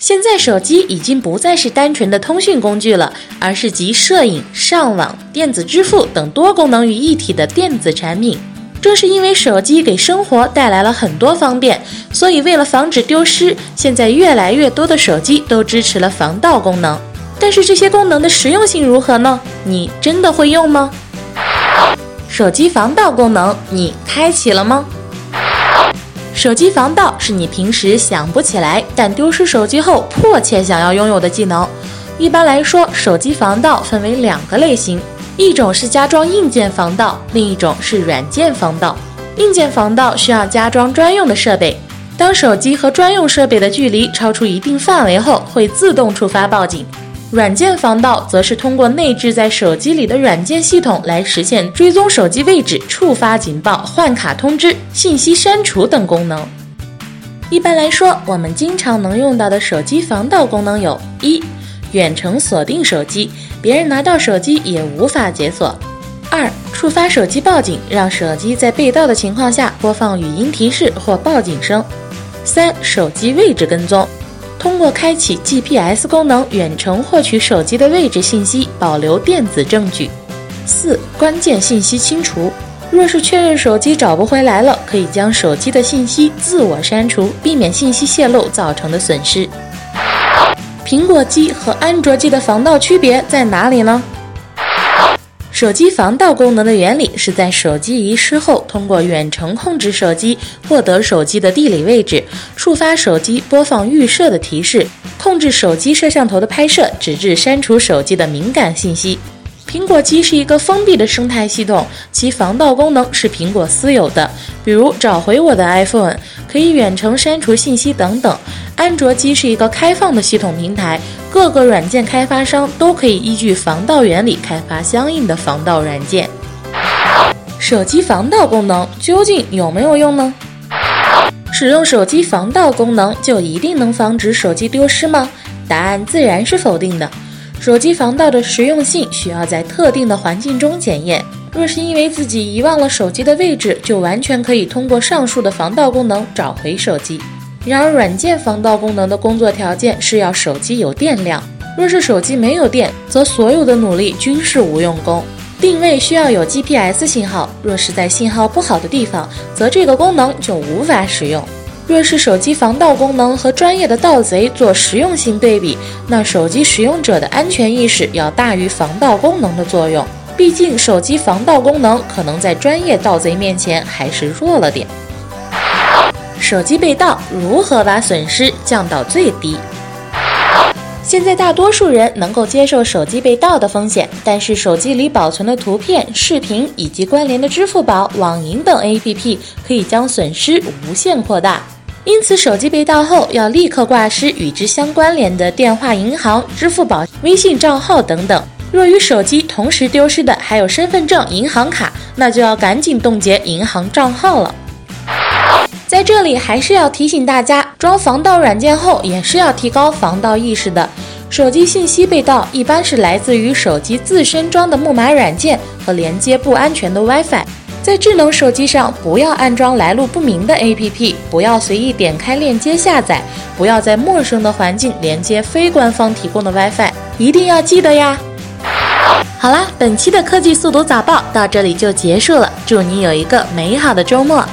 现在手机已经不再是单纯的通讯工具了，而是集摄影、上网、电子支付等多功能于一体的电子产品。正是因为手机给生活带来了很多方便，所以为了防止丢失，现在越来越多的手机都支持了防盗功能。但是这些功能的实用性如何呢？你真的会用吗？手机防盗功能你开启了吗？手机防盗是你平时想不起来，但丢失手机后迫切想要拥有的技能。一般来说，手机防盗分为两个类型，一种是加装硬件防盗，另一种是软件防盗。硬件防盗需要加装专用的设备，当手机和专用设备的距离超出一定范围后，会自动触发报警。软件防盗则是通过内置在手机里的软件系统来实现追踪手机位置、触发警报、换卡通知、信息删除等功能。一般来说，我们经常能用到的手机防盗功能有：一、远程锁定手机，别人拿到手机也无法解锁；二、触发手机报警，让手机在被盗的情况下播放语音提示或报警声；三、手机位置跟踪。通过开启 GPS 功能，远程获取手机的位置信息，保留电子证据。四、关键信息清除。若是确认手机找不回来了，可以将手机的信息自我删除，避免信息泄露造成的损失。苹果机和安卓机的防盗区别在哪里呢？手机防盗功能的原理是在手机遗失后，通过远程控制手机，获得手机的地理位置，触发手机播放预设的提示，控制手机摄像头的拍摄，直至删除手机的敏感信息。苹果机是一个封闭的生态系统，其防盗功能是苹果私有的，比如找回我的 iPhone，可以远程删除信息等等。安卓机是一个开放的系统平台，各个软件开发商都可以依据防盗原理开发相应的防盗软件。手机防盗功能究竟有没有用呢？使用手机防盗功能就一定能防止手机丢失吗？答案自然是否定的。手机防盗的实用性需要在特定的环境中检验。若是因为自己遗忘了手机的位置，就完全可以通过上述的防盗功能找回手机。然而，软件防盗功能的工作条件是要手机有电量。若是手机没有电，则所有的努力均是无用功。定位需要有 GPS 信号，若是在信号不好的地方，则这个功能就无法使用。若是手机防盗功能和专业的盗贼做实用性对比，那手机使用者的安全意识要大于防盗功能的作用。毕竟，手机防盗功能可能在专业盗贼面前还是弱了点。手机被盗，如何把损失降到最低？现在大多数人能够接受手机被盗的风险，但是手机里保存的图片、视频以及关联的支付宝、网银等 APP 可以将损失无限扩大。因此，手机被盗后要立刻挂失与之相关联的电话、银行、支付宝、微信账号等等。若与手机同时丢失的还有身份证、银行卡，那就要赶紧冻结银行账号了。在这里还是要提醒大家，装防盗软件后也是要提高防盗意识的。手机信息被盗一般是来自于手机自身装的木马软件和连接不安全的 WiFi。在智能手机上，不要安装来路不明的 APP，不要随意点开链接下载，不要在陌生的环境连接非官方提供的 WiFi，一定要记得呀！好啦，本期的科技速读早报到这里就结束了，祝你有一个美好的周末。